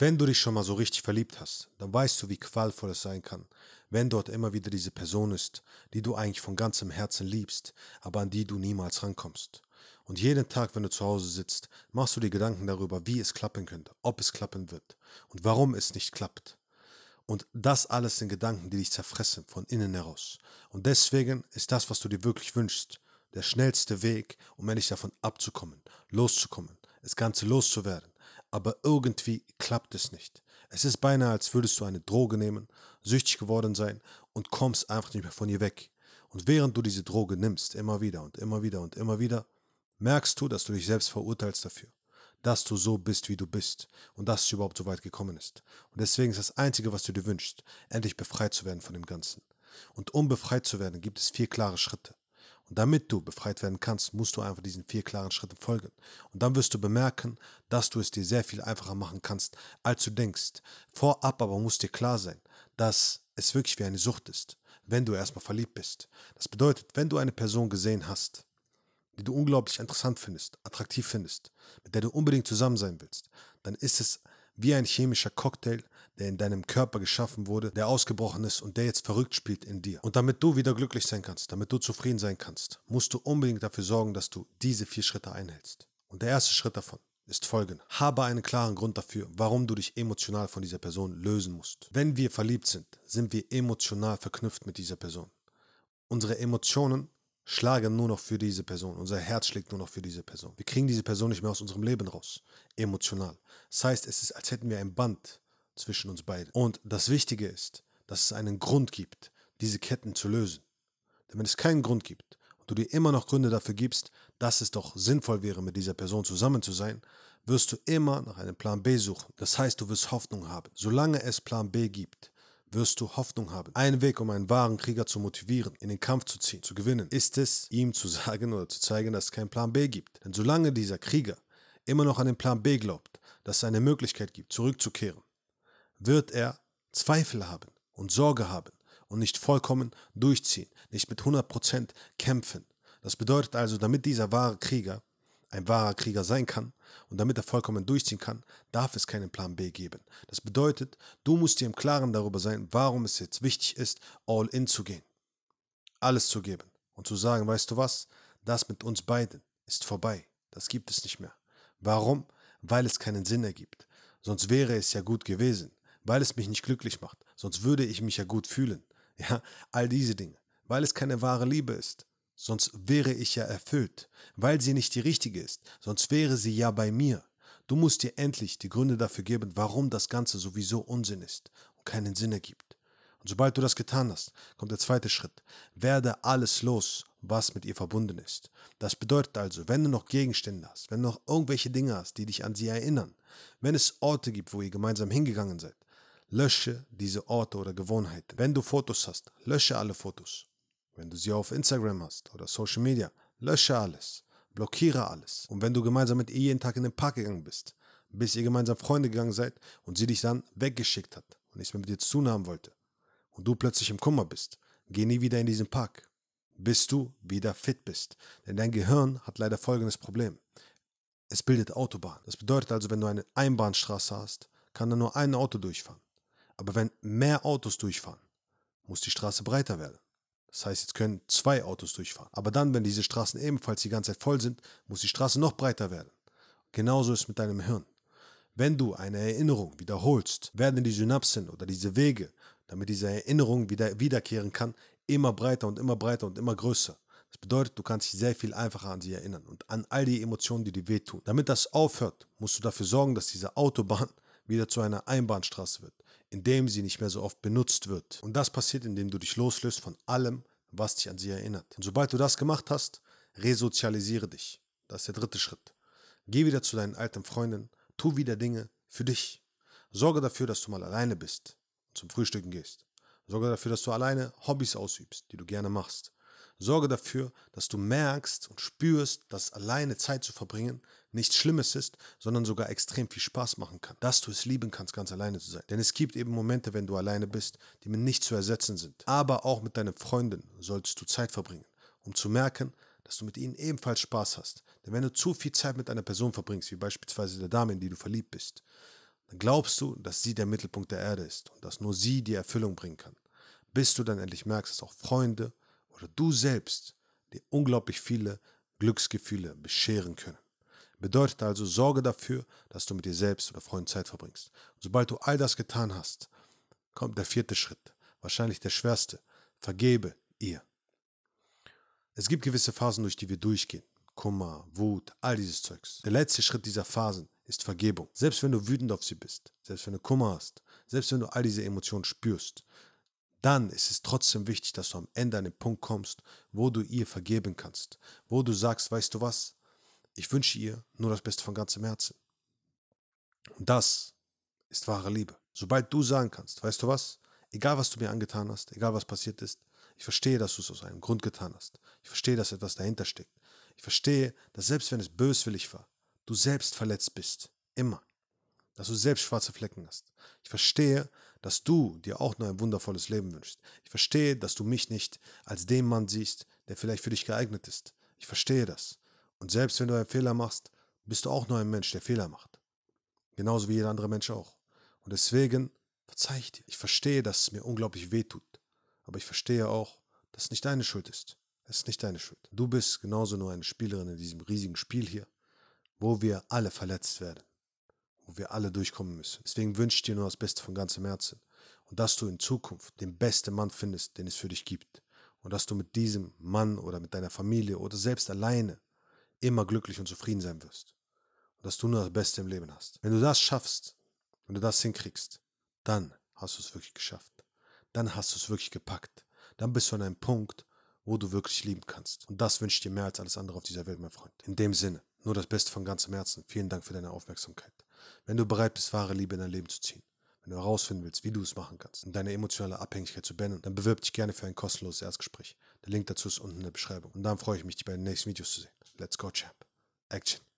Wenn du dich schon mal so richtig verliebt hast, dann weißt du, wie qualvoll es sein kann, wenn dort immer wieder diese Person ist, die du eigentlich von ganzem Herzen liebst, aber an die du niemals rankommst. Und jeden Tag, wenn du zu Hause sitzt, machst du dir Gedanken darüber, wie es klappen könnte, ob es klappen wird und warum es nicht klappt. Und das alles sind Gedanken, die dich zerfressen von innen heraus. Und deswegen ist das, was du dir wirklich wünschst, der schnellste Weg, um endlich davon abzukommen, loszukommen, das Ganze loszuwerden, aber irgendwie klappt es nicht. Es ist beinahe, als würdest du eine Droge nehmen, süchtig geworden sein und kommst einfach nicht mehr von ihr weg. Und während du diese Droge nimmst, immer wieder und immer wieder und immer wieder, merkst du, dass du dich selbst verurteilst dafür, dass du so bist, wie du bist und dass es überhaupt so weit gekommen ist. Und deswegen ist das Einzige, was du dir wünschst, endlich befreit zu werden von dem Ganzen. Und um befreit zu werden, gibt es vier klare Schritte. Und damit du befreit werden kannst, musst du einfach diesen vier klaren Schritten folgen. Und dann wirst du bemerken, dass du es dir sehr viel einfacher machen kannst, als du denkst. Vorab aber muss dir klar sein, dass es wirklich wie eine Sucht ist, wenn du erstmal verliebt bist. Das bedeutet, wenn du eine Person gesehen hast, die du unglaublich interessant findest, attraktiv findest, mit der du unbedingt zusammen sein willst, dann ist es wie ein chemischer Cocktail, der in deinem Körper geschaffen wurde, der ausgebrochen ist und der jetzt verrückt spielt in dir. Und damit du wieder glücklich sein kannst, damit du zufrieden sein kannst, musst du unbedingt dafür sorgen, dass du diese vier Schritte einhältst. Und der erste Schritt davon ist folgend. Habe einen klaren Grund dafür, warum du dich emotional von dieser Person lösen musst. Wenn wir verliebt sind, sind wir emotional verknüpft mit dieser Person. Unsere Emotionen schlagen nur noch für diese Person. Unser Herz schlägt nur noch für diese Person. Wir kriegen diese Person nicht mehr aus unserem Leben raus. Emotional. Das heißt, es ist, als hätten wir ein Band zwischen uns beiden. Und das Wichtige ist, dass es einen Grund gibt, diese Ketten zu lösen. Denn wenn es keinen Grund gibt und du dir immer noch Gründe dafür gibst, dass es doch sinnvoll wäre, mit dieser Person zusammen zu sein, wirst du immer nach einem Plan B suchen. Das heißt, du wirst Hoffnung haben. Solange es Plan B gibt, wirst du Hoffnung haben. Ein Weg, um einen wahren Krieger zu motivieren, in den Kampf zu ziehen, zu gewinnen, ist es, ihm zu sagen oder zu zeigen, dass es keinen Plan B gibt. Denn solange dieser Krieger immer noch an den Plan B glaubt, dass es eine Möglichkeit gibt, zurückzukehren, wird er Zweifel haben und Sorge haben und nicht vollkommen durchziehen, nicht mit 100% kämpfen. Das bedeutet also, damit dieser wahre Krieger ein wahrer Krieger sein kann und damit er vollkommen durchziehen kann, darf es keinen Plan B geben. Das bedeutet, du musst dir im Klaren darüber sein, warum es jetzt wichtig ist, all in zu gehen. Alles zu geben und zu sagen, weißt du was, das mit uns beiden ist vorbei. Das gibt es nicht mehr. Warum? Weil es keinen Sinn ergibt. Sonst wäre es ja gut gewesen weil es mich nicht glücklich macht, sonst würde ich mich ja gut fühlen. Ja, all diese Dinge, weil es keine wahre Liebe ist, sonst wäre ich ja erfüllt, weil sie nicht die richtige ist, sonst wäre sie ja bei mir. Du musst dir endlich die Gründe dafür geben, warum das Ganze sowieso Unsinn ist und keinen Sinn ergibt. Und sobald du das getan hast, kommt der zweite Schritt. Werde alles los, was mit ihr verbunden ist. Das bedeutet also, wenn du noch Gegenstände hast, wenn du noch irgendwelche Dinge hast, die dich an sie erinnern, wenn es Orte gibt, wo ihr gemeinsam hingegangen seid, Lösche diese Orte oder Gewohnheiten. Wenn du Fotos hast, lösche alle Fotos. Wenn du sie auf Instagram hast oder Social Media, lösche alles. Blockiere alles. Und wenn du gemeinsam mit ihr jeden Tag in den Park gegangen bist, bis ihr gemeinsam Freunde gegangen seid und sie dich dann weggeschickt hat und nichts mehr mit dir zu tun haben wollte und du plötzlich im Kummer bist, geh nie wieder in diesen Park, bis du wieder fit bist. Denn dein Gehirn hat leider folgendes Problem. Es bildet Autobahn. Das bedeutet also, wenn du eine Einbahnstraße hast, kann da nur ein Auto durchfahren. Aber wenn mehr Autos durchfahren, muss die Straße breiter werden. Das heißt, jetzt können zwei Autos durchfahren. Aber dann, wenn diese Straßen ebenfalls die ganze Zeit voll sind, muss die Straße noch breiter werden. Genauso ist es mit deinem Hirn. Wenn du eine Erinnerung wiederholst, werden die Synapsen oder diese Wege, damit diese Erinnerung wieder wiederkehren kann, immer breiter und immer breiter und immer größer. Das bedeutet, du kannst dich sehr viel einfacher an sie erinnern und an all die Emotionen, die dir wehtun. Damit das aufhört, musst du dafür sorgen, dass diese Autobahn wieder zu einer Einbahnstraße wird indem sie nicht mehr so oft benutzt wird. Und das passiert, indem du dich loslöst von allem, was dich an sie erinnert. Und sobald du das gemacht hast, resozialisiere dich. Das ist der dritte Schritt. Geh wieder zu deinen alten Freunden, tu wieder Dinge für dich. Sorge dafür, dass du mal alleine bist und zum Frühstücken gehst. Sorge dafür, dass du alleine Hobbys ausübst, die du gerne machst. Sorge dafür, dass du merkst und spürst, dass alleine Zeit zu verbringen nichts Schlimmes ist, sondern sogar extrem viel Spaß machen kann. Dass du es lieben kannst, ganz alleine zu sein. Denn es gibt eben Momente, wenn du alleine bist, die mit nicht zu ersetzen sind. Aber auch mit deinen Freunden solltest du Zeit verbringen, um zu merken, dass du mit ihnen ebenfalls Spaß hast. Denn wenn du zu viel Zeit mit einer Person verbringst, wie beispielsweise der Dame, in die du verliebt bist, dann glaubst du, dass sie der Mittelpunkt der Erde ist und dass nur sie die Erfüllung bringen kann, bis du dann endlich merkst, dass auch Freunde oder du selbst dir unglaublich viele Glücksgefühle bescheren können. Bedeutet also, sorge dafür, dass du mit dir selbst oder Freunden Zeit verbringst. Und sobald du all das getan hast, kommt der vierte Schritt, wahrscheinlich der schwerste. Vergebe ihr. Es gibt gewisse Phasen, durch die wir durchgehen. Kummer, Wut, all dieses Zeugs. Der letzte Schritt dieser Phasen ist Vergebung. Selbst wenn du wütend auf sie bist, selbst wenn du Kummer hast, selbst wenn du all diese Emotionen spürst, dann ist es trotzdem wichtig, dass du am Ende an den Punkt kommst, wo du ihr vergeben kannst, wo du sagst, weißt du was, ich wünsche ihr nur das Beste von ganzem Herzen. Und das ist wahre Liebe. Sobald du sagen kannst, weißt du was, egal was du mir angetan hast, egal was passiert ist, ich verstehe, dass du es aus einem Grund getan hast. Ich verstehe, dass etwas dahinter steckt. Ich verstehe, dass selbst wenn es böswillig war, du selbst verletzt bist. Immer. Dass du selbst schwarze Flecken hast. Ich verstehe, dass du dir auch nur ein wundervolles Leben wünschst. Ich verstehe, dass du mich nicht als den Mann siehst, der vielleicht für dich geeignet ist. Ich verstehe das. Und selbst wenn du einen Fehler machst, bist du auch nur ein Mensch, der Fehler macht. Genauso wie jeder andere Mensch auch. Und deswegen verzeih ich dir. Ich verstehe, dass es mir unglaublich weh tut. Aber ich verstehe auch, dass es nicht deine Schuld ist. Es ist nicht deine Schuld. Du bist genauso nur eine Spielerin in diesem riesigen Spiel hier, wo wir alle verletzt werden, wo wir alle durchkommen müssen. Deswegen wünsche ich dir nur das Beste von ganzem Herzen und dass du in Zukunft den besten Mann findest, den es für dich gibt und dass du mit diesem Mann oder mit deiner Familie oder selbst alleine immer glücklich und zufrieden sein wirst und dass du nur das Beste im Leben hast. Wenn du das schaffst, wenn du das hinkriegst, dann hast du es wirklich geschafft. Dann hast du es wirklich gepackt. Dann bist du an einem Punkt, wo du wirklich lieben kannst. Und das wünsche ich dir mehr als alles andere auf dieser Welt, mein Freund. In dem Sinne, nur das Beste von ganzem Herzen. Vielen Dank für deine Aufmerksamkeit. Wenn du bereit bist, wahre Liebe in dein Leben zu ziehen, wenn du herausfinden willst, wie du es machen kannst, um deine emotionale Abhängigkeit zu beenden, dann bewirb dich gerne für ein kostenloses Erstgespräch. Der Link dazu ist unten in der Beschreibung. Und dann freue ich mich, dich bei den nächsten Videos zu sehen. Let's go, Champ. Action.